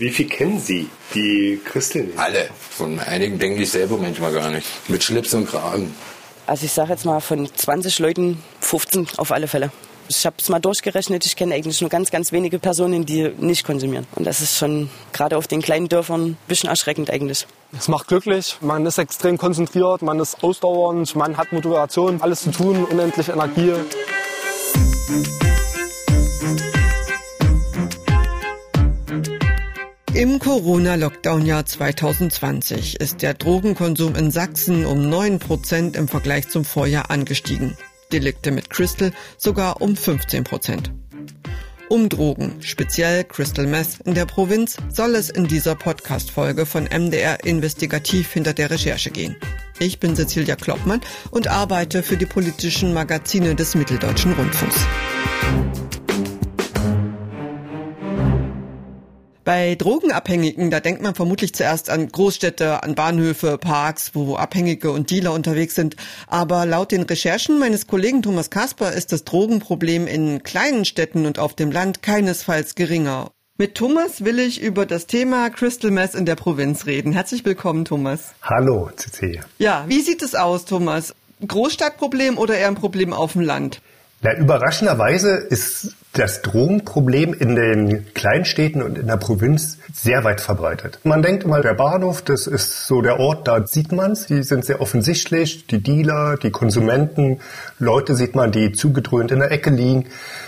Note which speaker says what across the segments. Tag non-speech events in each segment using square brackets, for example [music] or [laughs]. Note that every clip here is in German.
Speaker 1: Wie viel kennen Sie, die Christel nehmen?
Speaker 2: Alle. Von einigen denke ich selber manchmal gar nicht. Mit Schlips und Kragen.
Speaker 3: Also ich sage jetzt mal von 20 Leuten 15 auf alle Fälle. Ich habe es mal durchgerechnet, ich kenne eigentlich nur ganz, ganz wenige Personen, die nicht konsumieren. Und das ist schon gerade auf den kleinen Dörfern ein bisschen erschreckend eigentlich.
Speaker 4: Es macht glücklich, man ist extrem konzentriert, man ist ausdauernd, man hat Motivation, alles zu tun, unendlich Energie.
Speaker 5: Im Corona-Lockdown-Jahr 2020 ist der Drogenkonsum in Sachsen um 9 Prozent im Vergleich zum Vorjahr angestiegen. Delikte mit Crystal sogar um 15 Prozent. Um Drogen, speziell Crystal Meth in der Provinz, soll es in dieser Podcast-Folge von MDR Investigativ hinter der Recherche gehen. Ich bin Cecilia Kloppmann und arbeite für die politischen Magazine des Mitteldeutschen Rundfunks. Bei Drogenabhängigen, da denkt man vermutlich zuerst an Großstädte, an Bahnhöfe, Parks, wo Abhängige und Dealer unterwegs sind. Aber laut den Recherchen meines Kollegen Thomas Kasper ist das Drogenproblem in kleinen Städten und auf dem Land keinesfalls geringer. Mit Thomas will ich über das Thema Crystal Meth in der Provinz reden. Herzlich willkommen, Thomas.
Speaker 1: Hallo, Cecilia.
Speaker 5: Ja, wie sieht es aus, Thomas? Großstadtproblem oder eher ein Problem auf dem Land?
Speaker 1: Na, überraschenderweise ist das Drogenproblem in den Kleinstädten und in der Provinz sehr weit verbreitet. Man denkt immer, der Bahnhof, das ist so der Ort, da sieht man's. Die sind sehr offensichtlich. Die Dealer, die Konsumenten, Leute sieht man, die zugedröhnt in der Ecke liegen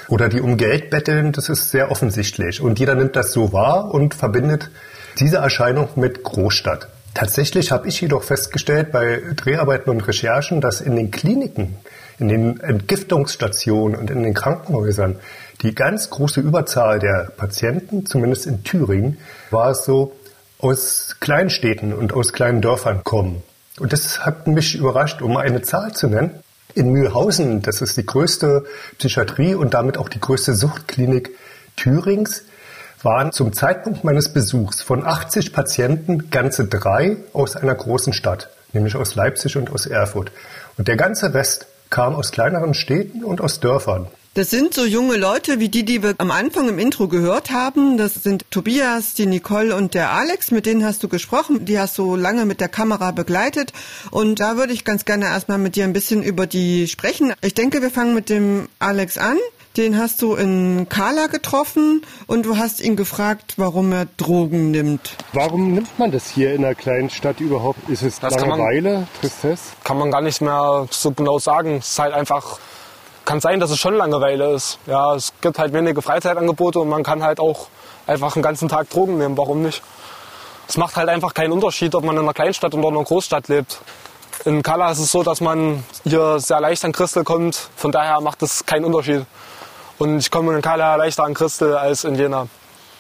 Speaker 1: oder die um Geld betteln. Das ist sehr offensichtlich. Und jeder nimmt das so wahr und verbindet diese Erscheinung mit Großstadt. Tatsächlich habe ich jedoch festgestellt bei Dreharbeiten und Recherchen, dass in den Kliniken in den Entgiftungsstationen und in den Krankenhäusern die ganz große Überzahl der Patienten, zumindest in Thüringen, war es so, aus Kleinstädten und aus kleinen Dörfern kommen. Und das hat mich überrascht, um eine Zahl zu nennen. In Mühlhausen, das ist die größte Psychiatrie und damit auch die größte Suchtklinik Thürings, waren zum Zeitpunkt meines Besuchs von 80 Patienten ganze drei aus einer großen Stadt, nämlich aus Leipzig und aus Erfurt. Und der ganze Rest kam aus kleineren Städten und aus Dörfern.
Speaker 5: Das sind so junge Leute wie die, die wir am Anfang im Intro gehört haben. Das sind Tobias, die Nicole und der Alex. Mit denen hast du gesprochen. Die hast du lange mit der Kamera begleitet. Und da würde ich ganz gerne erstmal mit dir ein bisschen über die sprechen. Ich denke, wir fangen mit dem Alex an. Den hast du in Kala getroffen und du hast ihn gefragt, warum er Drogen nimmt.
Speaker 1: Warum nimmt man das hier in einer kleinen Stadt überhaupt? Ist es das Langeweile, man, Tristesse?
Speaker 4: Kann man gar nicht mehr so genau sagen. Es ist halt einfach, kann sein, dass es schon Langeweile ist. Ja, es gibt halt wenige Freizeitangebote und man kann halt auch einfach einen ganzen Tag Drogen nehmen. Warum nicht? Es macht halt einfach keinen Unterschied, ob man in einer Kleinstadt oder in einer Großstadt lebt. In Kala ist es so, dass man hier sehr leicht an Christel kommt. Von daher macht es keinen Unterschied. Und ich komme in Kala leichter an Christel als in Jena.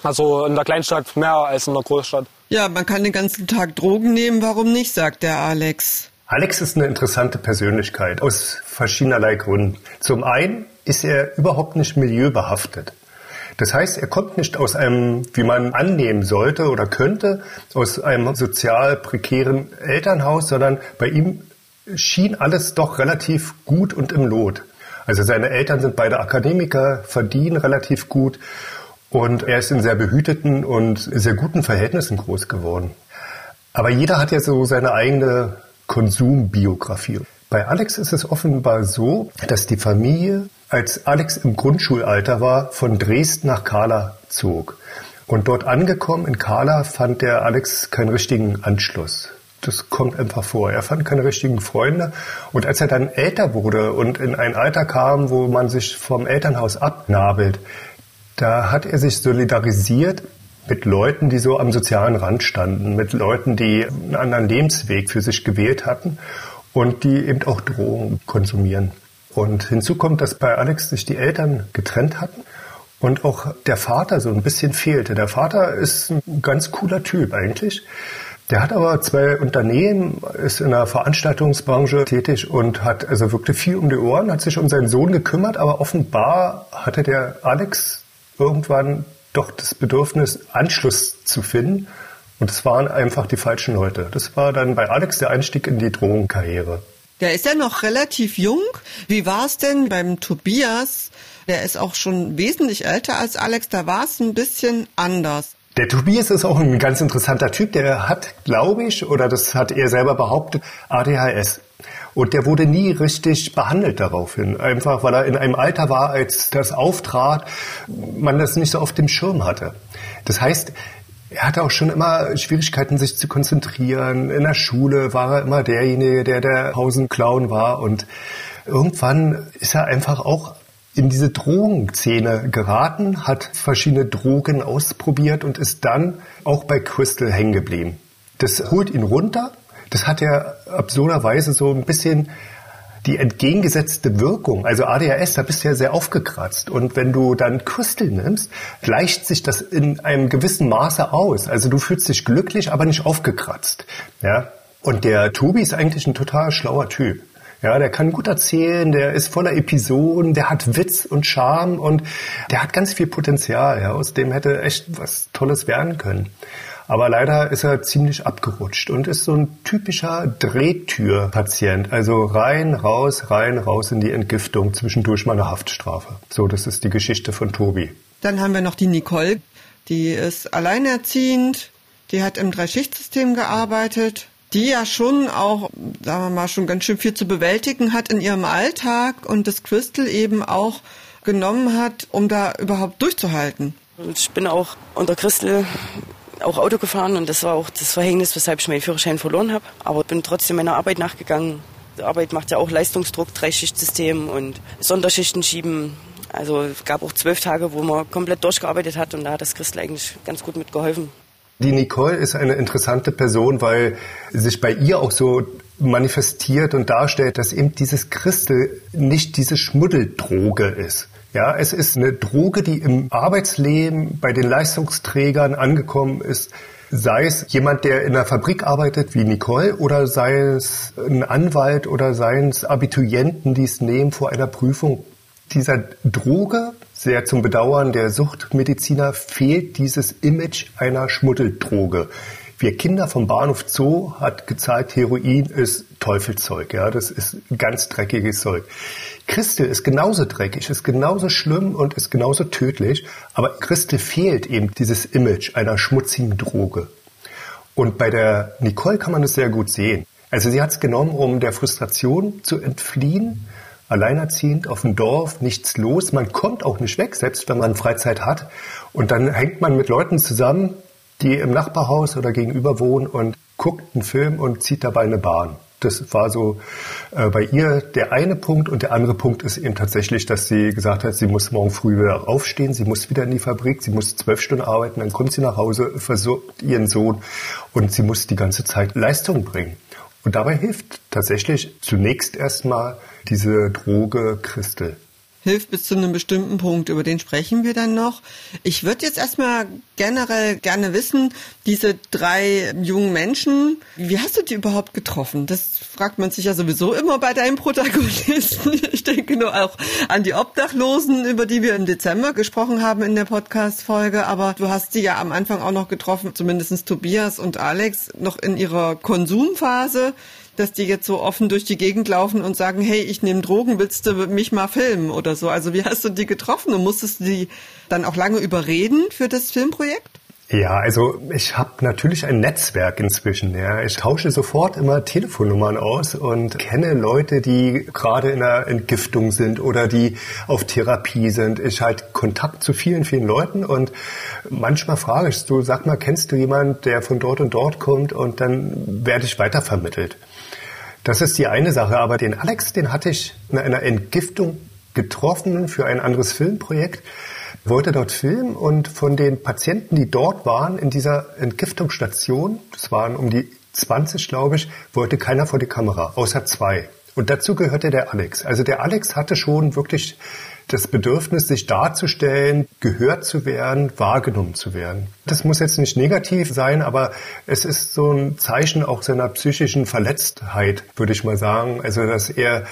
Speaker 4: Also in der Kleinstadt mehr als in der Großstadt.
Speaker 5: Ja, man kann den ganzen Tag Drogen nehmen, warum nicht, sagt der Alex.
Speaker 1: Alex ist eine interessante Persönlichkeit aus verschiedenerlei Gründen. Zum einen ist er überhaupt nicht milieubehaftet. Das heißt, er kommt nicht aus einem, wie man annehmen sollte oder könnte, aus einem sozial prekären Elternhaus, sondern bei ihm schien alles doch relativ gut und im Lot. Also seine Eltern sind beide Akademiker, verdienen relativ gut und er ist in sehr behüteten und sehr guten Verhältnissen groß geworden. Aber jeder hat ja so seine eigene Konsumbiografie. Bei Alex ist es offenbar so, dass die Familie, als Alex im Grundschulalter war, von Dresden nach Kala zog. Und dort angekommen in Kala fand der Alex keinen richtigen Anschluss das kommt einfach vor. Er fand keine richtigen Freunde. Und als er dann älter wurde und in ein Alter kam, wo man sich vom Elternhaus abnabelt, da hat er sich solidarisiert mit Leuten, die so am sozialen Rand standen, mit Leuten, die einen anderen Lebensweg für sich gewählt hatten und die eben auch Drogen konsumieren. Und hinzu kommt, dass bei Alex sich die Eltern getrennt hatten und auch der Vater so ein bisschen fehlte. Der Vater ist ein ganz cooler Typ eigentlich. Der hat aber zwei Unternehmen, ist in der Veranstaltungsbranche tätig und hat also wirklich viel um die Ohren, hat sich um seinen Sohn gekümmert, aber offenbar hatte der Alex irgendwann doch das Bedürfnis, Anschluss zu finden. Und es waren einfach die falschen Leute. Das war dann bei Alex der Einstieg in die Drogenkarriere.
Speaker 5: Der ist ja noch relativ jung. Wie war es denn beim Tobias? Der ist auch schon wesentlich älter als Alex. Da war es ein bisschen anders.
Speaker 1: Der Tobias ist auch ein ganz interessanter Typ. Der hat, glaube ich, oder das hat er selber behauptet, ADHS. Und der wurde nie richtig behandelt daraufhin. Einfach weil er in einem Alter war, als das auftrat, man das nicht so auf dem Schirm hatte. Das heißt, er hatte auch schon immer Schwierigkeiten, sich zu konzentrieren. In der Schule war er immer derjenige, der der Pausenclown war. Und irgendwann ist er einfach auch in diese Drogenszene geraten, hat verschiedene Drogen ausprobiert und ist dann auch bei Crystal hängen geblieben. Das holt ihn runter. Das hat er absurderweise so ein bisschen die entgegengesetzte Wirkung. Also ADHS, da bist du ja sehr aufgekratzt. Und wenn du dann Crystal nimmst, gleicht sich das in einem gewissen Maße aus. Also du fühlst dich glücklich, aber nicht aufgekratzt. Ja? Und der Tobi ist eigentlich ein total schlauer Typ. Ja, der kann gut erzählen, der ist voller Episoden, der hat Witz und Charme und der hat ganz viel Potenzial. Ja, aus dem hätte echt was Tolles werden können. Aber leider ist er ziemlich abgerutscht und ist so ein typischer Drehtürpatient. Also rein, raus, rein, raus in die Entgiftung, zwischendurch mal eine Haftstrafe. So, das ist die Geschichte von Tobi.
Speaker 5: Dann haben wir noch die Nicole. Die ist alleinerziehend. Die hat im Dreischichtsystem gearbeitet. Die ja schon auch, sagen wir mal, schon ganz schön viel zu bewältigen hat in ihrem Alltag und das Crystal eben auch genommen hat, um da überhaupt durchzuhalten.
Speaker 3: Ich bin auch unter Crystal auch Auto gefahren und das war auch das Verhängnis, weshalb ich meinen Führerschein verloren habe. Aber bin trotzdem meiner Arbeit nachgegangen. Die Arbeit macht ja auch Leistungsdruck, Dreischichtsystem und Sonderschichten schieben. Also es gab auch zwölf Tage, wo man komplett durchgearbeitet hat und da hat das Christel eigentlich ganz gut mitgeholfen.
Speaker 1: Die Nicole ist eine interessante Person, weil sich bei ihr auch so manifestiert und darstellt, dass eben dieses Christel nicht diese Schmuddeldroge ist. Ja, es ist eine Droge, die im Arbeitsleben bei den Leistungsträgern angekommen ist. Sei es jemand, der in einer Fabrik arbeitet, wie Nicole, oder sei es ein Anwalt oder seien es Abiturienten, die es nehmen vor einer Prüfung. Dieser Droge, sehr zum Bedauern der Suchtmediziner, fehlt dieses Image einer Schmuddeldroge. Wir Kinder vom Bahnhof Zoo hat gezeigt, Heroin ist Teufelzeug. Ja, das ist ganz dreckiges Zeug. Christel ist genauso dreckig, ist genauso schlimm und ist genauso tödlich. Aber Christel fehlt eben dieses Image einer schmutzigen Droge. Und bei der Nicole kann man das sehr gut sehen. Also sie hat es genommen, um der Frustration zu entfliehen. Alleinerziehend auf dem Dorf, nichts los. Man kommt auch nicht weg, selbst wenn man Freizeit hat. Und dann hängt man mit Leuten zusammen, die im Nachbarhaus oder gegenüber wohnen und guckt einen Film und zieht dabei eine Bahn. Das war so äh, bei ihr der eine Punkt. Und der andere Punkt ist eben tatsächlich, dass sie gesagt hat, sie muss morgen früh wieder aufstehen, sie muss wieder in die Fabrik, sie muss zwölf Stunden arbeiten, dann kommt sie nach Hause, versorgt ihren Sohn und sie muss die ganze Zeit Leistung bringen. Und dabei hilft tatsächlich zunächst erstmal diese Droge Christel
Speaker 5: hilft bis zu einem bestimmten Punkt. Über den sprechen wir dann noch. Ich würde jetzt erstmal generell gerne wissen, diese drei jungen Menschen, wie hast du die überhaupt getroffen? Das fragt man sich ja sowieso immer bei deinen Protagonisten. [laughs] Ich denke nur auch an die Obdachlosen, über die wir im Dezember gesprochen haben in der Podcast-Folge. Aber du hast sie ja am Anfang auch noch getroffen, zumindest Tobias und Alex, noch in ihrer Konsumphase dass die jetzt so offen durch die Gegend laufen und sagen, hey, ich nehme Drogen, willst du mich mal filmen oder so? Also wie hast du die getroffen und musstest du die dann auch lange überreden für das Filmprojekt?
Speaker 1: Ja, also ich habe natürlich ein Netzwerk inzwischen. Ja. Ich tausche sofort immer Telefonnummern aus und kenne Leute, die gerade in der Entgiftung sind oder die auf Therapie sind. Ich halte Kontakt zu vielen, vielen Leuten und manchmal frage ich du, sag mal, kennst du jemand, der von dort und dort kommt und dann werde ich weitervermittelt. Das ist die eine Sache. Aber den Alex, den hatte ich in einer Entgiftung getroffen für ein anderes Filmprojekt, wollte dort filmen und von den Patienten, die dort waren in dieser Entgiftungsstation, das waren um die 20, glaube ich, wollte keiner vor die Kamera, außer zwei. Und dazu gehörte der Alex. Also der Alex hatte schon wirklich das Bedürfnis, sich darzustellen, gehört zu werden, wahrgenommen zu werden. Das muss jetzt nicht negativ sein, aber es ist so ein Zeichen auch seiner psychischen Verletztheit, würde ich mal sagen. Also, dass er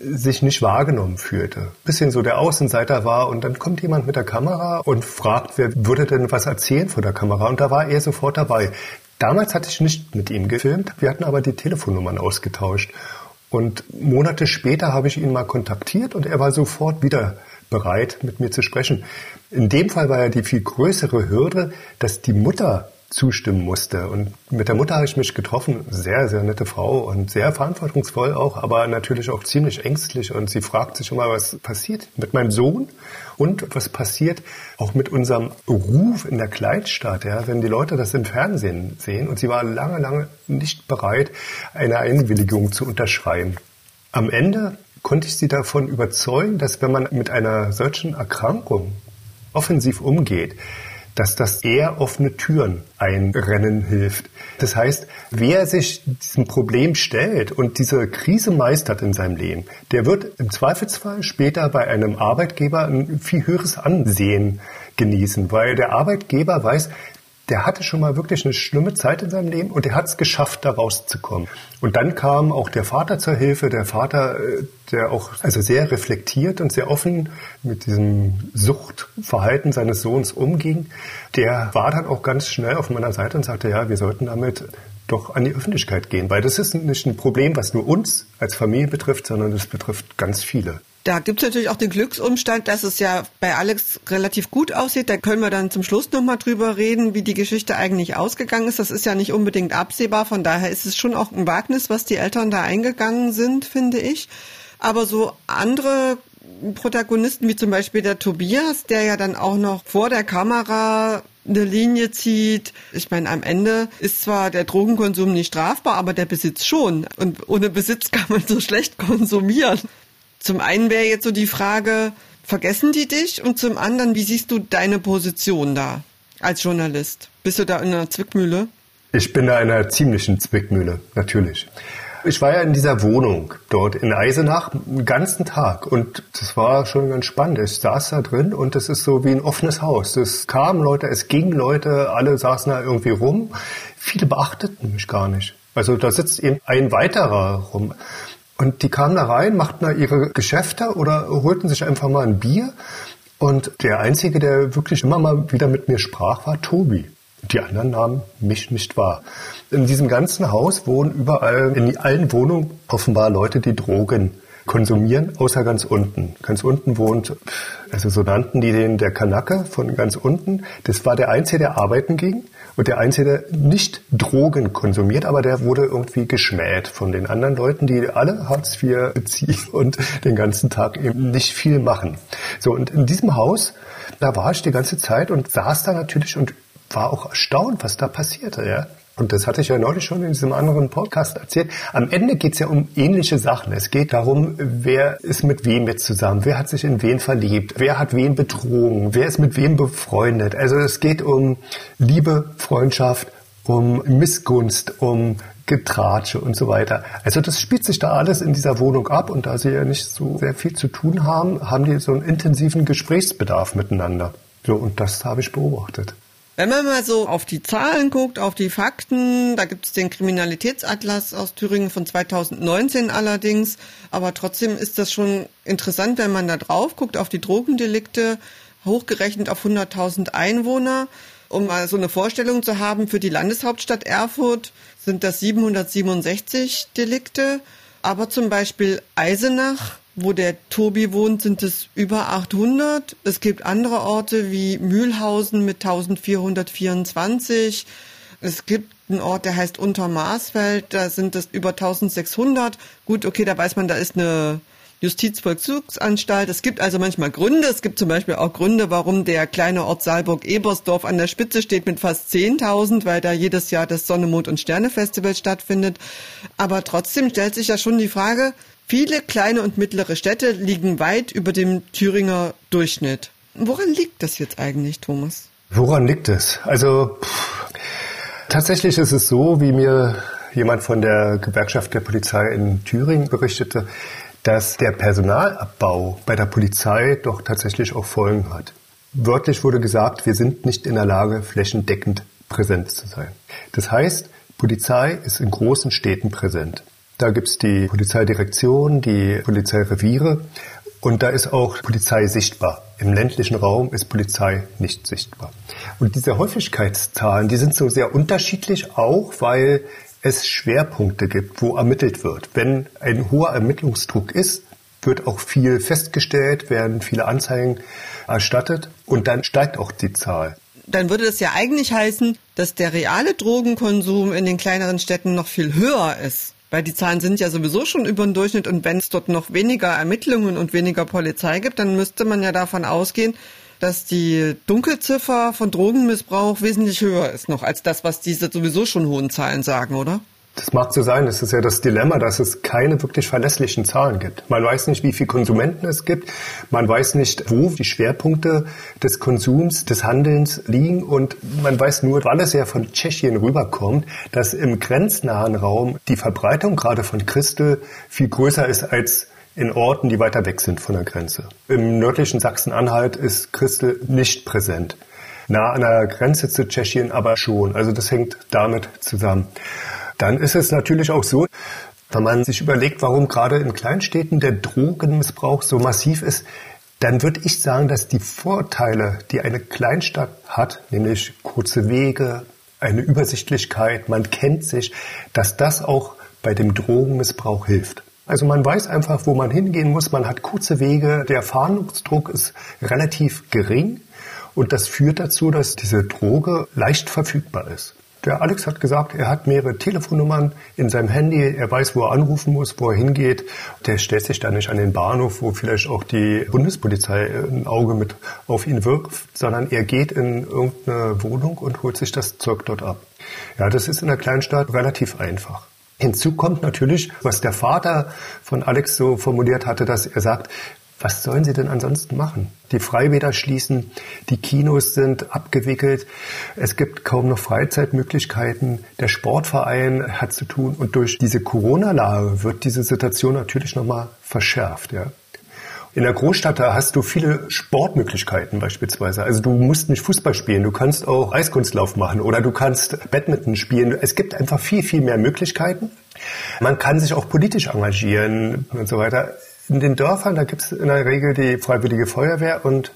Speaker 1: sich nicht wahrgenommen fühlte. Bisschen so der Außenseiter war und dann kommt jemand mit der Kamera und fragt, wer würde denn was erzählen vor der Kamera und da war er sofort dabei. Damals hatte ich nicht mit ihm gefilmt, wir hatten aber die Telefonnummern ausgetauscht und Monate später habe ich ihn mal kontaktiert und er war sofort wieder bereit, mit mir zu sprechen. In dem Fall war ja die viel größere Hürde, dass die Mutter zustimmen musste. Und mit der Mutter habe ich mich getroffen. Sehr, sehr nette Frau und sehr verantwortungsvoll auch, aber natürlich auch ziemlich ängstlich. Und sie fragt sich immer, was passiert mit meinem Sohn und was passiert auch mit unserem Ruf in der Kleinstadt, ja, wenn die Leute das im Fernsehen sehen. Und sie war lange, lange nicht bereit, eine Einwilligung zu unterschreiben. Am Ende konnte ich sie davon überzeugen, dass wenn man mit einer solchen Erkrankung offensiv umgeht, dass das eher offene Türen einrennen hilft. Das heißt, wer sich diesem Problem stellt und diese Krise meistert in seinem Leben, der wird im Zweifelsfall später bei einem Arbeitgeber ein viel höheres Ansehen genießen, weil der Arbeitgeber weiß, der hatte schon mal wirklich eine schlimme Zeit in seinem Leben und der hat es geschafft, da rauszukommen. Und dann kam auch der Vater zur Hilfe, der Vater, äh, der auch also sehr reflektiert und sehr offen mit diesem Suchtverhalten seines Sohns umging. Der war dann auch ganz schnell auf meiner Seite und sagte, ja, wir sollten damit doch an die Öffentlichkeit gehen, weil das ist nicht ein Problem, was nur uns als Familie betrifft, sondern es betrifft ganz viele.
Speaker 5: Da gibt es natürlich auch den Glücksumstand, dass es ja bei Alex relativ gut aussieht. Da können wir dann zum Schluss nochmal drüber reden, wie die Geschichte eigentlich ausgegangen ist. Das ist ja nicht unbedingt absehbar. Von daher ist es schon auch ein Wagnis, was die Eltern da eingegangen sind, finde ich. Aber so andere Protagonisten, wie zum Beispiel der Tobias, der ja dann auch noch vor der Kamera eine Linie zieht. Ich meine, am Ende ist zwar der Drogenkonsum nicht strafbar, aber der Besitz schon. Und ohne Besitz kann man so schlecht konsumieren. Zum einen wäre jetzt so die Frage, vergessen die dich? Und zum anderen, wie siehst du deine Position da als Journalist? Bist du da in einer Zwickmühle?
Speaker 1: Ich bin da in einer ziemlichen Zwickmühle, natürlich. Ich war ja in dieser Wohnung dort in Eisenach den ganzen Tag und das war schon ganz spannend. Ich saß da drin und das ist so wie ein offenes Haus. Es kamen Leute, es gingen Leute, alle saßen da irgendwie rum. Viele beachteten mich gar nicht. Also da sitzt eben ein weiterer rum. Und die kamen da rein, machten da ihre Geschäfte oder holten sich einfach mal ein Bier. Und der Einzige, der wirklich immer mal wieder mit mir sprach, war Tobi. Die anderen nahmen mich nicht wahr. In diesem ganzen Haus wohnen überall, in allen Wohnungen offenbar Leute, die Drogen konsumieren, außer ganz unten. Ganz unten wohnt, also so nannten die den der Kanake von ganz unten. Das war der Einzige, der arbeiten ging. Und der Einzige, der nicht Drogen konsumiert, aber der wurde irgendwie geschmäht von den anderen Leuten, die alle Hartz IV beziehen und den ganzen Tag eben nicht viel machen. So, und in diesem Haus, da war ich die ganze Zeit und saß da natürlich und war auch erstaunt, was da passierte, ja. Und das hatte ich ja neulich schon in diesem anderen Podcast erzählt. Am Ende geht es ja um ähnliche Sachen. Es geht darum, wer ist mit wem jetzt zusammen, wer hat sich in wen verliebt, wer hat wen betrogen, wer ist mit wem befreundet. Also es geht um Liebe, Freundschaft, um Missgunst, um Getratsche und so weiter. Also das spielt sich da alles in dieser Wohnung ab und da sie ja nicht so sehr viel zu tun haben, haben die so einen intensiven Gesprächsbedarf miteinander. So, und das habe ich beobachtet.
Speaker 5: Wenn man mal so auf die Zahlen guckt, auf die Fakten, da gibt es den Kriminalitätsatlas aus Thüringen von 2019 allerdings, aber trotzdem ist das schon interessant, wenn man da drauf guckt, auf die Drogendelikte, hochgerechnet auf 100.000 Einwohner. Um mal so eine Vorstellung zu haben, für die Landeshauptstadt Erfurt sind das 767 Delikte, aber zum Beispiel Eisenach wo der Tobi wohnt, sind es über 800. Es gibt andere Orte wie Mühlhausen mit 1424. Es gibt einen Ort, der heißt Untermaßfeld, da sind es über 1600. Gut, okay, da weiß man, da ist eine Justizvollzugsanstalt. Es gibt also manchmal Gründe. Es gibt zum Beispiel auch Gründe, warum der kleine Ort Saalburg-Ebersdorf an der Spitze steht mit fast 10.000, weil da jedes Jahr das Sonne, Mond und Sterne Festival stattfindet. Aber trotzdem stellt sich ja schon die Frage, Viele kleine und mittlere Städte liegen weit über dem Thüringer Durchschnitt. Woran liegt das jetzt eigentlich, Thomas?
Speaker 1: Woran liegt es? Also pff, tatsächlich ist es so, wie mir jemand von der Gewerkschaft der Polizei in Thüringen berichtete, dass der Personalabbau bei der Polizei doch tatsächlich auch Folgen hat. Wörtlich wurde gesagt, wir sind nicht in der Lage, flächendeckend präsent zu sein. Das heißt, Polizei ist in großen Städten präsent. Da gibt's die Polizeidirektion, die Polizeireviere und da ist auch Polizei sichtbar. Im ländlichen Raum ist Polizei nicht sichtbar. Und diese Häufigkeitszahlen, die sind so sehr unterschiedlich auch, weil es Schwerpunkte gibt, wo ermittelt wird. Wenn ein hoher Ermittlungsdruck ist, wird auch viel festgestellt, werden viele Anzeigen erstattet und dann steigt auch die Zahl.
Speaker 5: Dann würde das ja eigentlich heißen, dass der reale Drogenkonsum in den kleineren Städten noch viel höher ist. Weil die Zahlen sind ja sowieso schon über den Durchschnitt und wenn es dort noch weniger Ermittlungen und weniger Polizei gibt, dann müsste man ja davon ausgehen, dass die Dunkelziffer von Drogenmissbrauch wesentlich höher ist noch als das, was diese sowieso schon hohen Zahlen sagen, oder?
Speaker 1: Das mag so sein. Das ist ja das Dilemma, dass es keine wirklich verlässlichen Zahlen gibt. Man weiß nicht, wie viele Konsumenten es gibt. Man weiß nicht, wo die Schwerpunkte des Konsums, des Handelns liegen. Und man weiß nur, weil es ja von Tschechien rüberkommt, dass im grenznahen Raum die Verbreitung gerade von Christel viel größer ist als in Orten, die weiter weg sind von der Grenze. Im nördlichen Sachsen-Anhalt ist Christel nicht präsent. Nah an der Grenze zu Tschechien aber schon. Also das hängt damit zusammen. Dann ist es natürlich auch so, wenn man sich überlegt, warum gerade in Kleinstädten der Drogenmissbrauch so massiv ist, dann würde ich sagen, dass die Vorteile, die eine Kleinstadt hat, nämlich kurze Wege, eine Übersichtlichkeit, man kennt sich, dass das auch bei dem Drogenmissbrauch hilft. Also man weiß einfach, wo man hingehen muss, man hat kurze Wege, der Fahndungsdruck ist relativ gering und das führt dazu, dass diese Droge leicht verfügbar ist. Der Alex hat gesagt, er hat mehrere Telefonnummern in seinem Handy. Er weiß, wo er anrufen muss, wo er hingeht. Der stellt sich da nicht an den Bahnhof, wo vielleicht auch die Bundespolizei ein Auge mit auf ihn wirft, sondern er geht in irgendeine Wohnung und holt sich das Zeug dort ab. Ja, das ist in der Kleinstadt relativ einfach. Hinzu kommt natürlich, was der Vater von Alex so formuliert hatte, dass er sagt, was sollen sie denn ansonsten machen? Die Freibäder schließen, die Kinos sind abgewickelt, es gibt kaum noch Freizeitmöglichkeiten, der Sportverein hat zu tun und durch diese Corona-Lage wird diese Situation natürlich nochmal verschärft. Ja. In der Großstadt da hast du viele Sportmöglichkeiten beispielsweise. Also du musst nicht Fußball spielen, du kannst auch Eiskunstlauf machen oder du kannst Badminton spielen. Es gibt einfach viel, viel mehr Möglichkeiten. Man kann sich auch politisch engagieren und so weiter. In den Dörfern, da gibt es in der Regel die Freiwillige Feuerwehr und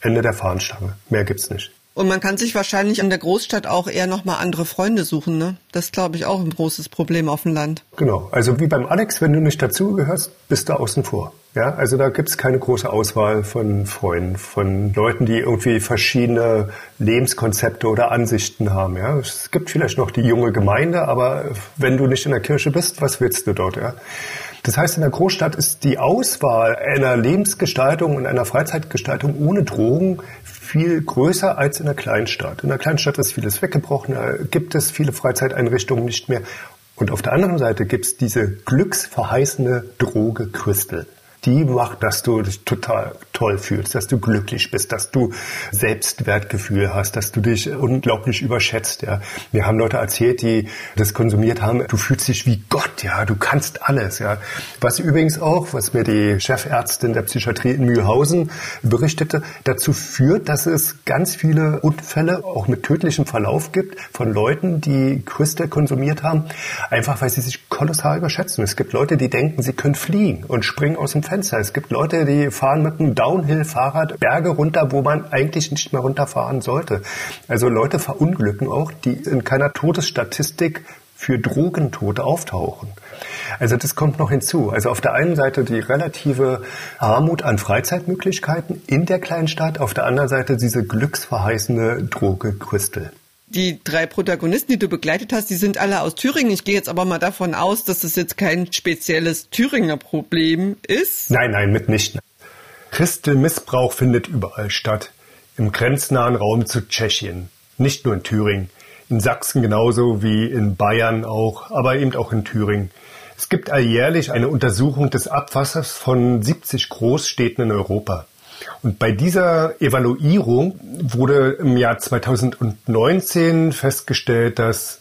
Speaker 1: Ende der Fahnenstange. Mehr gibt's nicht.
Speaker 5: Und man kann sich wahrscheinlich in der Großstadt auch eher nochmal andere Freunde suchen, ne? Das ist, glaube ich, auch ein großes Problem auf dem Land.
Speaker 1: Genau. Also wie beim Alex, wenn du nicht dazugehörst, bist du außen vor. Ja, also da gibt's keine große Auswahl von Freunden, von Leuten, die irgendwie verschiedene Lebenskonzepte oder Ansichten haben. Ja, es gibt vielleicht noch die junge Gemeinde, aber wenn du nicht in der Kirche bist, was willst du dort? Ja, das heißt, in der Großstadt ist die Auswahl einer Lebensgestaltung und einer Freizeitgestaltung ohne Drogen viel größer als in der Kleinstadt. In der Kleinstadt ist vieles weggebrochen, da gibt es viele Freizeiteinrichtungen nicht mehr. Und auf der anderen Seite gibt es diese glücksverheißende Droge Crystal die macht, dass du dich total toll fühlst, dass du glücklich bist, dass du Selbstwertgefühl hast, dass du dich unglaublich überschätzt. Ja. Mir haben Leute erzählt, die das konsumiert haben, du fühlst dich wie Gott, ja, du kannst alles. Ja. Was übrigens auch, was mir die Chefärztin der Psychiatrie in Mühlhausen berichtete, dazu führt, dass es ganz viele Unfälle auch mit tödlichem Verlauf gibt von Leuten, die Crystal konsumiert haben, einfach weil sie sich kolossal überschätzen. Es gibt Leute, die denken, sie können fliegen und springen aus dem Fenster Fenster. Es gibt Leute, die fahren mit einem Downhill-Fahrrad Berge runter, wo man eigentlich nicht mehr runterfahren sollte. Also Leute verunglücken auch, die in keiner Todesstatistik für Drogentote auftauchen. Also das kommt noch hinzu. Also auf der einen Seite die relative Armut an Freizeitmöglichkeiten in der Kleinstadt, auf der anderen Seite diese glücksverheißende Droge Crystal.
Speaker 5: Die drei Protagonisten, die du begleitet hast, die sind alle aus Thüringen. Ich gehe jetzt aber mal davon aus, dass das jetzt kein spezielles Thüringer Problem ist.
Speaker 1: Nein, nein, mitnichten. Christelmissbrauch findet überall statt. Im grenznahen Raum zu Tschechien. Nicht nur in Thüringen. In Sachsen genauso wie in Bayern auch, aber eben auch in Thüringen. Es gibt alljährlich eine Untersuchung des Abwassers von 70 Großstädten in Europa. Und bei dieser Evaluierung wurde im Jahr 2019 festgestellt, dass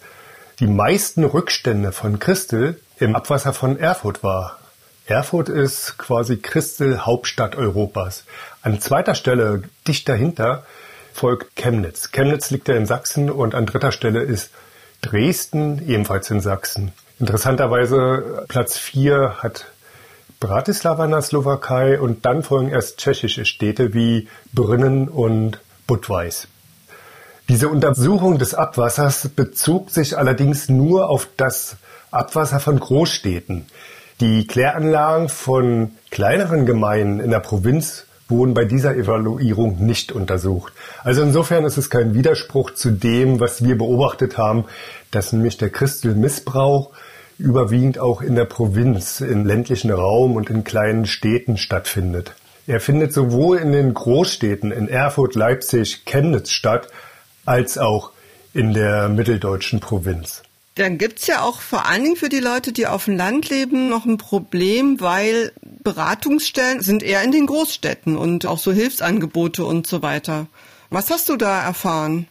Speaker 1: die meisten Rückstände von Christel im Abwasser von Erfurt war. Erfurt ist quasi Christel Hauptstadt Europas. An zweiter Stelle, dicht dahinter, folgt Chemnitz. Chemnitz liegt ja in Sachsen und an dritter Stelle ist Dresden, ebenfalls in Sachsen. Interessanterweise Platz vier hat Bratislava in der Slowakei und dann folgen erst tschechische Städte wie Brünn und Budweis. Diese Untersuchung des Abwassers bezog sich allerdings nur auf das Abwasser von Großstädten. Die Kläranlagen von kleineren Gemeinden in der Provinz wurden bei dieser Evaluierung nicht untersucht. Also insofern ist es kein Widerspruch zu dem, was wir beobachtet haben, dass nämlich der Christelmissbrauch überwiegend auch in der Provinz, im ländlichen Raum und in kleinen Städten stattfindet. Er findet sowohl in den Großstädten in Erfurt, Leipzig, Chemnitz statt, als auch in der mitteldeutschen Provinz.
Speaker 5: Dann gibt's ja auch vor allen Dingen für die Leute, die auf dem Land leben, noch ein Problem, weil Beratungsstellen sind eher in den Großstädten und auch so Hilfsangebote und so weiter. Was hast du da erfahren?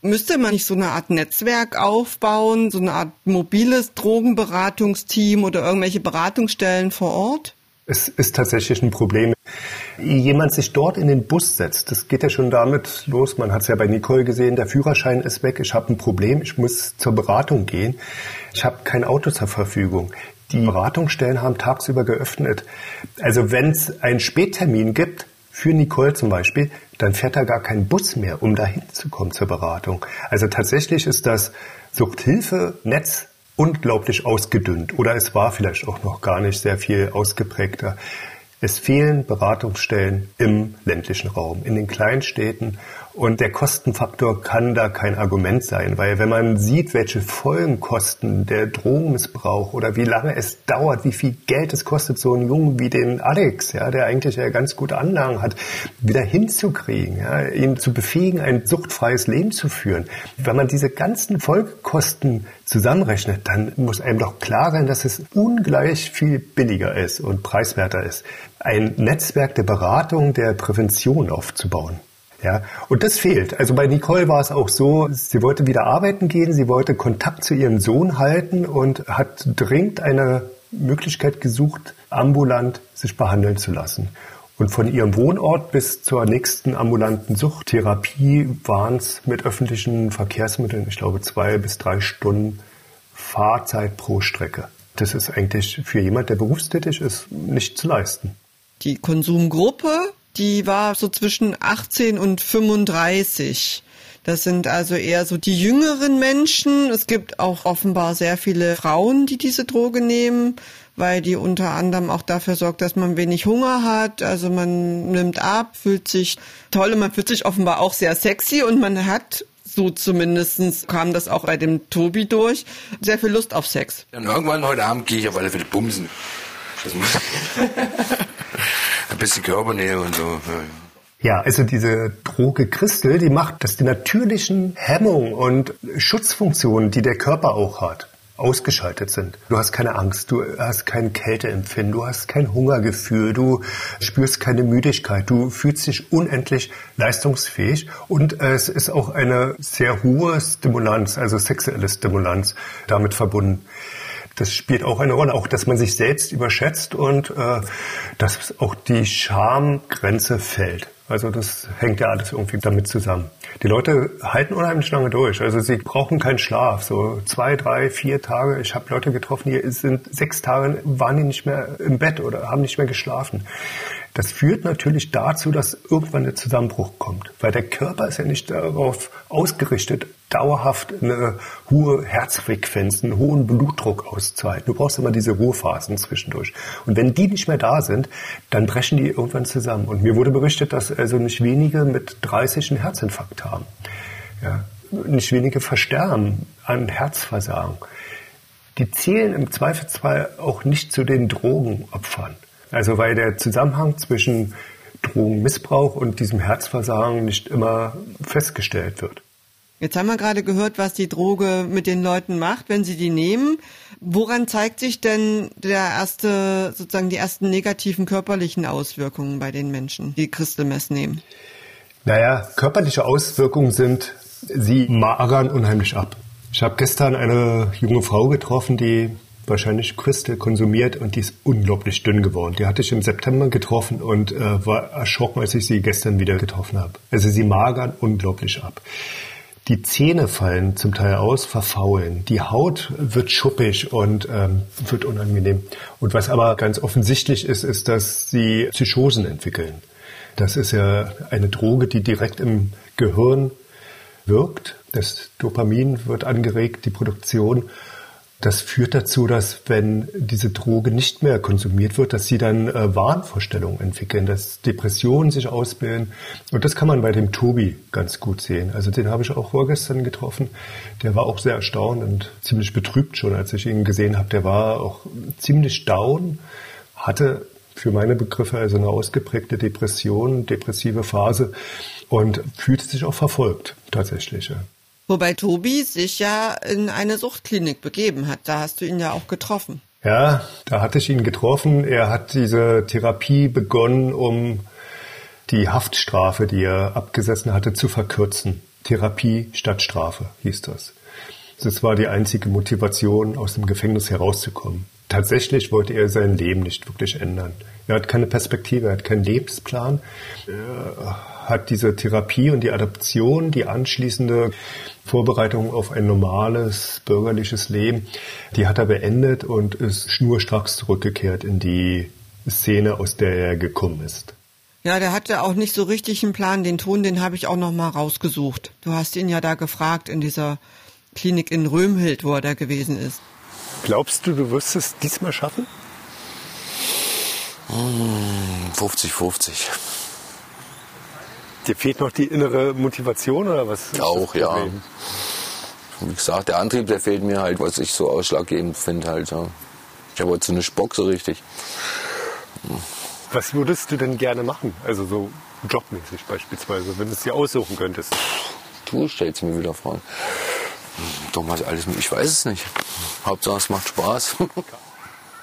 Speaker 5: Müsste man nicht so eine Art Netzwerk aufbauen, so eine Art mobiles Drogenberatungsteam oder irgendwelche Beratungsstellen vor Ort?
Speaker 1: Es ist tatsächlich ein Problem. Jemand sich dort in den Bus setzt, das geht ja schon damit los. Man hat es ja bei Nicole gesehen, der Führerschein ist weg, ich habe ein Problem, ich muss zur Beratung gehen. Ich habe kein Auto zur Verfügung. Die Beratungsstellen haben tagsüber geöffnet. Also wenn es einen Spättermin gibt, für Nicole zum Beispiel, dann fährt da gar kein Bus mehr, um dahin zu kommen zur Beratung. Also tatsächlich ist das Suchthilfenetz unglaublich ausgedünnt oder es war vielleicht auch noch gar nicht sehr viel ausgeprägter. Es fehlen Beratungsstellen im ländlichen Raum, in den Kleinstädten und der Kostenfaktor kann da kein Argument sein, weil wenn man sieht, welche Folgenkosten der Drogenmissbrauch oder wie lange es dauert, wie viel Geld es kostet, so einen Jungen wie den Alex, ja, der eigentlich ja ganz gute Anlagen hat, wieder hinzukriegen, ja, ihn zu befähigen, ein suchtfreies Leben zu führen. Wenn man diese ganzen Folgekosten zusammenrechnet, dann muss einem doch klar sein, dass es ungleich viel billiger ist und preiswerter ist, ein Netzwerk der Beratung, der Prävention aufzubauen. Ja, und das fehlt. Also bei Nicole war es auch so, sie wollte wieder arbeiten gehen, sie wollte Kontakt zu ihrem Sohn halten und hat dringend eine Möglichkeit gesucht, ambulant sich behandeln zu lassen. Und von ihrem Wohnort bis zur nächsten ambulanten Suchttherapie waren es mit öffentlichen Verkehrsmitteln, ich glaube, zwei bis drei Stunden Fahrzeit pro Strecke. Das ist eigentlich für jemand, der berufstätig ist, nicht zu leisten.
Speaker 5: Die Konsumgruppe die war so zwischen 18 und 35. Das sind also eher so die jüngeren Menschen. Es gibt auch offenbar sehr viele Frauen, die diese Droge nehmen, weil die unter anderem auch dafür sorgt, dass man wenig Hunger hat. Also man nimmt ab, fühlt sich toll und man fühlt sich offenbar auch sehr sexy und man hat so zumindestens kam das auch bei dem Tobi durch, sehr viel Lust auf Sex.
Speaker 2: Und irgendwann heute Abend gehe ich auf alle Fälle bumsen. Das muss [laughs] ein bisschen Körpernähe und so.
Speaker 1: Ja, also diese Droge Christel, die macht, dass die natürlichen Hemmungen und Schutzfunktionen, die der Körper auch hat, ausgeschaltet sind. Du hast keine Angst, du hast kein Kälteempfinden, du hast kein Hungergefühl, du spürst keine Müdigkeit, du fühlst dich unendlich leistungsfähig und es ist auch eine sehr hohe Stimulanz, also sexuelle Stimulanz damit verbunden das spielt auch eine Rolle, auch dass man sich selbst überschätzt und äh, dass auch die Schamgrenze fällt. Also das hängt ja alles irgendwie damit zusammen. Die Leute halten unheimlich lange durch. Also sie brauchen keinen Schlaf. So zwei, drei, vier Tage. Ich habe Leute getroffen, die sind sechs Tage, waren die nicht mehr im Bett oder haben nicht mehr geschlafen. Das führt natürlich dazu, dass irgendwann der Zusammenbruch kommt, weil der Körper ist ja nicht darauf ausgerichtet, dauerhaft eine hohe Herzfrequenz, einen hohen Blutdruck auszuhalten. Du brauchst immer diese Ruhephasen zwischendurch. Und wenn die nicht mehr da sind, dann brechen die irgendwann zusammen. Und mir wurde berichtet, dass also nicht wenige mit 30 einen Herzinfarkt haben. Ja, nicht wenige versterben an Herzversagen. Die zählen im Zweifelsfall auch nicht zu den Drogenopfern. Also weil der Zusammenhang zwischen Drogenmissbrauch und diesem Herzversagen nicht immer festgestellt wird.
Speaker 5: Jetzt haben wir gerade gehört, was die Droge mit den Leuten macht, wenn sie die nehmen. Woran zeigt sich denn der erste, sozusagen die ersten negativen körperlichen Auswirkungen bei den Menschen, die Crystal nehmen?
Speaker 1: Naja, körperliche Auswirkungen sind, sie magern unheimlich ab. Ich habe gestern eine junge Frau getroffen, die wahrscheinlich Crystal konsumiert und die ist unglaublich dünn geworden. Die hatte ich im September getroffen und äh, war erschrocken, als ich sie gestern wieder getroffen habe. Also sie magern unglaublich ab. Die Zähne fallen zum Teil aus, verfaulen. Die Haut wird schuppig und ähm, wird unangenehm. Und was aber ganz offensichtlich ist, ist, dass sie Psychosen entwickeln. Das ist ja eine Droge, die direkt im Gehirn wirkt. Das Dopamin wird angeregt, die Produktion Das führt dazu, dass wenn diese Droge nicht mehr konsumiert wird, dass sie dann äh, Wahnvorstellungen entwickeln, dass Depressionen sich ausbilden. Und das kann man bei dem Tobi ganz gut sehen. Also den habe ich auch vorgestern getroffen. Der war auch sehr erstaunt und ziemlich betrübt schon, als ich ihn gesehen habe. Der war auch ziemlich down, hatte für meine Begriffe also eine ausgeprägte Depression, depressive Phase und fühlte sich auch verfolgt tatsächlich.
Speaker 5: Wobei Tobi sich ja in eine Suchtklinik begeben hat. Da hast du ihn ja auch getroffen.
Speaker 1: Ja, da hatte ich ihn getroffen. Er hat diese Therapie begonnen, um die Haftstrafe, die er abgesessen hatte, zu verkürzen. Therapie statt Strafe hieß das. Das war die einzige Motivation, aus dem Gefängnis herauszukommen. Tatsächlich wollte er sein Leben nicht wirklich ändern. Er hat keine Perspektive, er hat keinen Lebensplan. Er hat diese Therapie und die Adaption, die anschließende Vorbereitung auf ein normales bürgerliches Leben, die hat er beendet und ist schnurstracks zurückgekehrt in die Szene, aus der er gekommen ist.
Speaker 5: Ja, der hatte auch nicht so richtig einen Plan. Den Ton, den habe ich auch noch mal rausgesucht. Du hast ihn ja da gefragt in dieser Klinik in Römhild, wo er da gewesen ist.
Speaker 1: Glaubst du, du wirst es diesmal schaffen?
Speaker 2: 50-50.
Speaker 1: Dir fehlt noch die innere Motivation oder was?
Speaker 2: Auch, ja. Wie gesagt, der Antrieb, der fehlt mir halt, was ich so ausschlaggebend finde halt. Ja. Ich habe heute so eine Spock so richtig.
Speaker 1: Was würdest du denn gerne machen? Also so jobmäßig beispielsweise, wenn du es dir aussuchen könntest.
Speaker 2: Du stellst mir wieder Fragen. Doch mal alles, ich weiß es nicht. Hauptsache es macht Spaß. [laughs]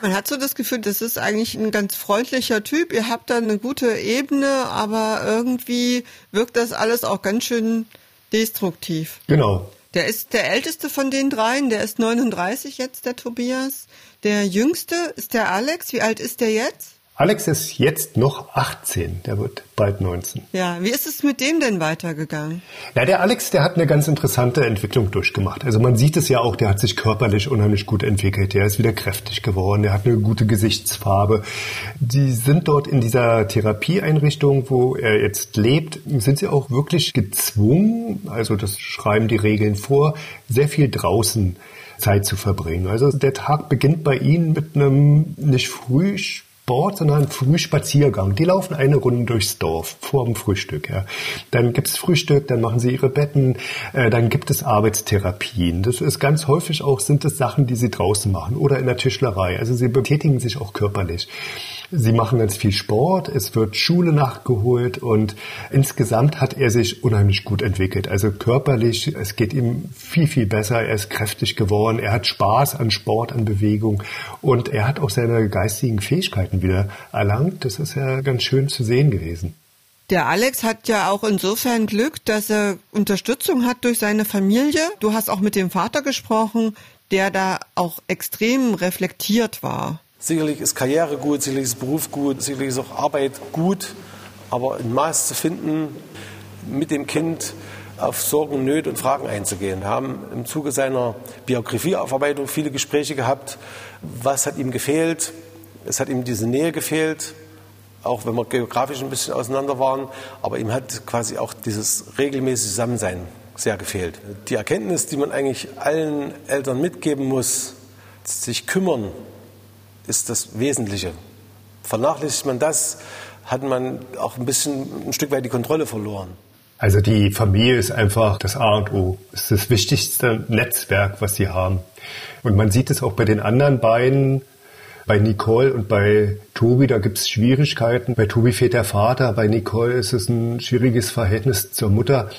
Speaker 5: Man hat so das Gefühl, das ist eigentlich ein ganz freundlicher Typ. Ihr habt da eine gute Ebene, aber irgendwie wirkt das alles auch ganz schön destruktiv.
Speaker 1: Genau.
Speaker 5: Der ist der älteste von den dreien, der ist 39 jetzt, der Tobias. Der jüngste ist der Alex. Wie alt ist der jetzt?
Speaker 1: Alex ist jetzt noch 18, der wird bald 19.
Speaker 5: Ja, wie ist es mit dem denn weitergegangen?
Speaker 1: Ja, der Alex, der hat eine ganz interessante Entwicklung durchgemacht. Also man sieht es ja auch, der hat sich körperlich unheimlich gut entwickelt. Der ist wieder kräftig geworden, der hat eine gute Gesichtsfarbe. Die sind dort in dieser Therapieeinrichtung, wo er jetzt lebt, sind sie auch wirklich gezwungen, also das schreiben die Regeln vor, sehr viel draußen Zeit zu verbringen. Also der Tag beginnt bei Ihnen mit einem nicht früh Sport, sondern Frühspaziergang. Die laufen eine Runde durchs Dorf vor dem Frühstück. Ja. Dann gibt's Frühstück, dann machen sie ihre Betten, äh, dann gibt es Arbeitstherapien. Das ist ganz häufig auch, sind es Sachen, die sie draußen machen oder in der Tischlerei. Also sie betätigen sich auch körperlich. Sie machen ganz viel Sport, es wird Schule nachgeholt und insgesamt hat er sich unheimlich gut entwickelt. Also körperlich, es geht ihm viel, viel besser. Er ist kräftig geworden, er hat Spaß an Sport, an Bewegung und er hat auch seine geistigen Fähigkeiten wieder erlangt. Das ist ja ganz schön zu sehen gewesen.
Speaker 5: Der Alex hat ja auch insofern Glück, dass er Unterstützung hat durch seine Familie. Du hast auch mit dem Vater gesprochen, der da auch extrem reflektiert war.
Speaker 6: Sicherlich ist Karriere gut, sicherlich ist Beruf gut, sicherlich ist auch Arbeit gut, aber ein Maß zu finden, mit dem Kind auf Sorgen, Nöte und Fragen einzugehen. Wir haben im Zuge seiner Biografieaufarbeitung viele Gespräche gehabt. Was hat ihm gefehlt? Es hat ihm diese Nähe gefehlt, auch wenn wir geografisch ein bisschen auseinander waren. Aber ihm hat quasi auch dieses regelmäßige Zusammensein sehr gefehlt. Die Erkenntnis, die man eigentlich allen Eltern mitgeben muss, sich kümmern ist das Wesentliche. Vernachlässigt man das, hat man auch ein bisschen ein Stück weit die Kontrolle verloren.
Speaker 1: Also die Familie ist einfach das A und O. Ist das wichtigste Netzwerk, was sie haben. Und man sieht es auch bei den anderen beiden, bei Nicole und bei Tobi, da gibt es Schwierigkeiten. Bei Tobi fehlt der Vater, bei Nicole ist es ein schwieriges Verhältnis zur Mutter.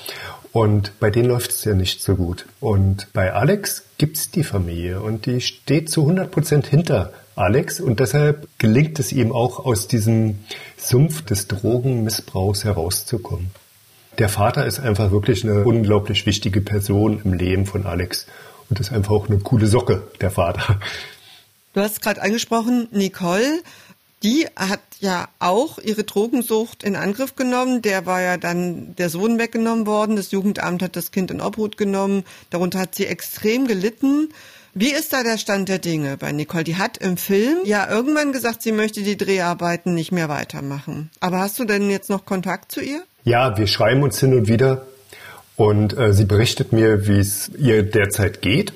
Speaker 1: Und bei denen läuft es ja nicht so gut. Und bei Alex gibt es die Familie und die steht zu 100 Prozent hinter Alex. Und deshalb gelingt es ihm auch, aus diesem Sumpf des Drogenmissbrauchs herauszukommen. Der Vater ist einfach wirklich eine unglaublich wichtige Person im Leben von Alex. Und ist einfach auch eine coole Socke, der Vater.
Speaker 5: Du hast gerade angesprochen, Nicole, die hat ja auch ihre Drogensucht in Angriff genommen. Der war ja dann der Sohn weggenommen worden. Das Jugendamt hat das Kind in Obhut genommen. Darunter hat sie extrem gelitten. Wie ist da der Stand der Dinge bei Nicole? Die hat im Film ja irgendwann gesagt, sie möchte die Dreharbeiten nicht mehr weitermachen. Aber hast du denn jetzt noch Kontakt zu ihr?
Speaker 1: Ja, wir schreiben uns hin und wieder und äh, sie berichtet mir, wie es ihr derzeit geht.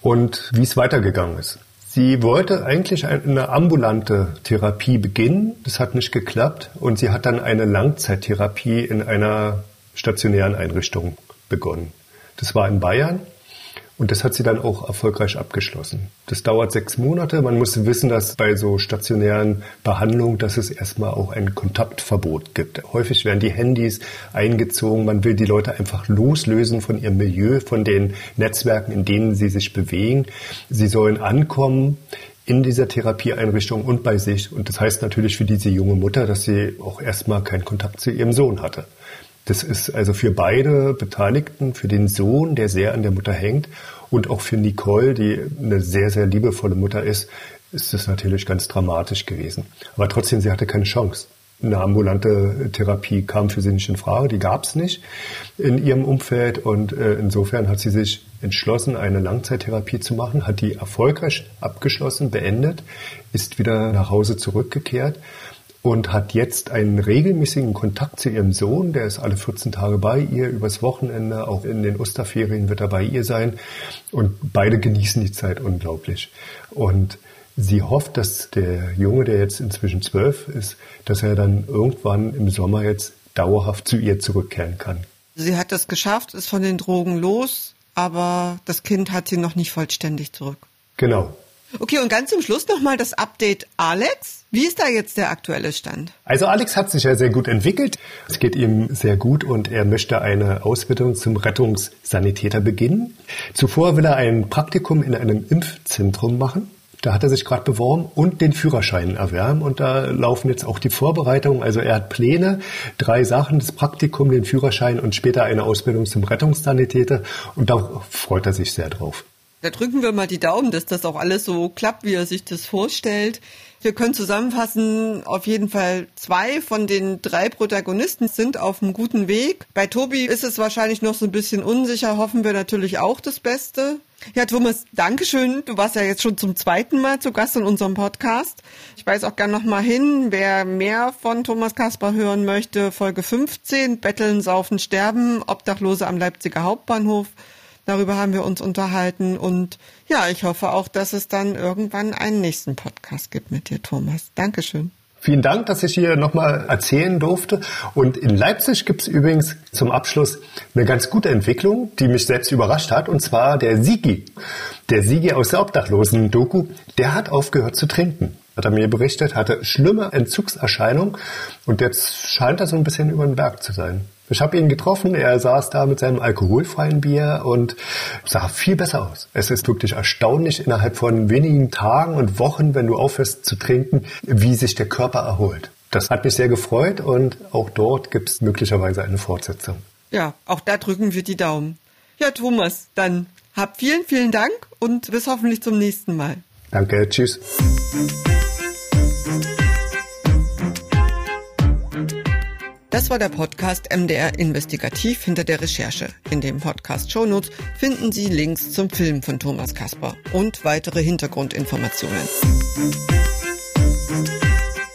Speaker 1: und wie es weitergegangen ist. Sie wollte eigentlich eine ambulante Therapie beginnen. Das hat nicht geklappt. Und sie hat dann eine Langzeittherapie in einer stationären Einrichtung begonnen. Das war in Bayern. Und das hat sie dann auch erfolgreich abgeschlossen. Das dauert sechs Monate. Man muss wissen, dass bei so stationären Behandlungen, dass es erstmal auch ein Kontaktverbot gibt. Häufig werden die Handys eingezogen. Man will die Leute einfach loslösen von ihrem Milieu, von den Netzwerken, in denen sie sich bewegen. Sie sollen ankommen in dieser Therapieeinrichtung und bei sich. Und das heißt natürlich für diese junge Mutter, dass sie auch erstmal keinen Kontakt zu ihrem Sohn hatte. Das ist also für beide Beteiligten, für den Sohn, der sehr an der Mutter hängt, und auch für Nicole, die eine sehr, sehr liebevolle Mutter ist, ist das natürlich ganz dramatisch gewesen. Aber trotzdem, sie hatte keine Chance. Eine ambulante Therapie kam für sie nicht in Frage, die gab es nicht in ihrem Umfeld und äh, insofern hat sie sich entschlossen, eine Langzeittherapie zu machen, hat die erfolgreich abgeschlossen, beendet, ist wieder nach Hause zurückgekehrt und hat jetzt einen regelmäßigen Kontakt zu ihrem Sohn. Der ist alle 14 Tage bei ihr, übers Wochenende, auch in den Osterferien wird er bei ihr sein. Und beide genießen die Zeit unglaublich. Und sie hofft, dass der Junge, der jetzt inzwischen zwölf ist, dass er dann irgendwann im Sommer jetzt dauerhaft zu ihr zurückkehren kann.
Speaker 5: Sie hat es geschafft, ist von den Drogen los, aber das Kind hat sie noch nicht vollständig zurück.
Speaker 1: Genau.
Speaker 5: Okay, und ganz zum Schluss nochmal das Update Alex. Wie ist da jetzt der aktuelle Stand?
Speaker 1: Also Alex hat sich ja sehr gut entwickelt. Es geht ihm sehr gut und er möchte eine Ausbildung zum Rettungssanitäter beginnen. Zuvor will er ein Praktikum in einem Impfzentrum machen. Da hat er sich gerade beworben und den Führerschein erwärmen und da laufen jetzt auch die Vorbereitungen. Also er hat Pläne, drei Sachen, das Praktikum, den Führerschein und später eine Ausbildung zum Rettungssanitäter und da freut er sich sehr drauf.
Speaker 5: Da drücken wir mal die Daumen, dass das auch alles so klappt, wie er sich das vorstellt. Wir können zusammenfassen, auf jeden Fall zwei von den drei Protagonisten sind auf einem guten Weg. Bei Tobi ist es wahrscheinlich noch so ein bisschen unsicher, hoffen wir natürlich auch das Beste. Ja, Thomas, Dankeschön. Du warst ja jetzt schon zum zweiten Mal zu Gast in unserem Podcast. Ich weiß auch gern noch mal hin, wer mehr von Thomas Kasper hören möchte. Folge 15, Betteln, Saufen, Sterben, Obdachlose am Leipziger Hauptbahnhof. Darüber haben wir uns unterhalten und ja, ich hoffe auch, dass es dann irgendwann einen nächsten Podcast gibt mit dir, Thomas. Dankeschön.
Speaker 1: Vielen Dank, dass ich hier nochmal erzählen durfte. Und in Leipzig gibt es übrigens zum Abschluss eine ganz gute Entwicklung, die mich selbst überrascht hat, und zwar der Sigi. Der Sigi aus der Obdachlosen-Doku, der hat aufgehört zu trinken hat er mir berichtet, hatte schlimme Entzugserscheinungen und jetzt scheint er so ein bisschen über den Berg zu sein. Ich habe ihn getroffen, er saß da mit seinem alkoholfreien Bier und sah viel besser aus. Es ist wirklich erstaunlich innerhalb von wenigen Tagen und Wochen, wenn du aufhörst zu trinken, wie sich der Körper erholt. Das hat mich sehr gefreut und auch dort gibt es möglicherweise eine Fortsetzung.
Speaker 5: Ja, auch da drücken wir die Daumen. Ja, Thomas, dann hab vielen, vielen Dank und bis hoffentlich zum nächsten Mal.
Speaker 1: Danke, tschüss.
Speaker 5: Das war der Podcast MDR Investigativ hinter der Recherche. In dem Podcast Shownotes finden Sie Links zum Film von Thomas Kasper und weitere Hintergrundinformationen.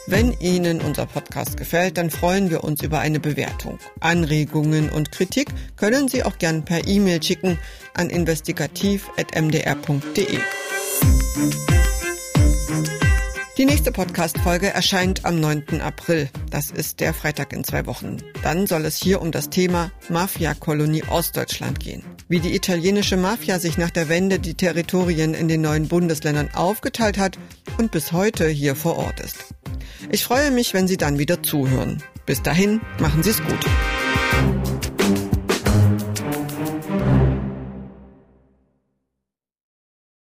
Speaker 5: Wenn Ihnen unser Podcast gefällt, dann freuen wir uns über eine Bewertung. Anregungen und Kritik können Sie auch gern per E-Mail schicken an investigativ.mdr.de. Die nächste Podcast-Folge erscheint am 9. April. Das ist der Freitag in zwei Wochen. Dann soll es hier um das Thema Mafia-Kolonie Ostdeutschland gehen. Wie die italienische Mafia sich nach der Wende die Territorien in den neuen Bundesländern aufgeteilt hat und bis heute hier vor Ort ist. Ich freue mich, wenn Sie dann wieder zuhören. Bis dahin, machen Sie es gut.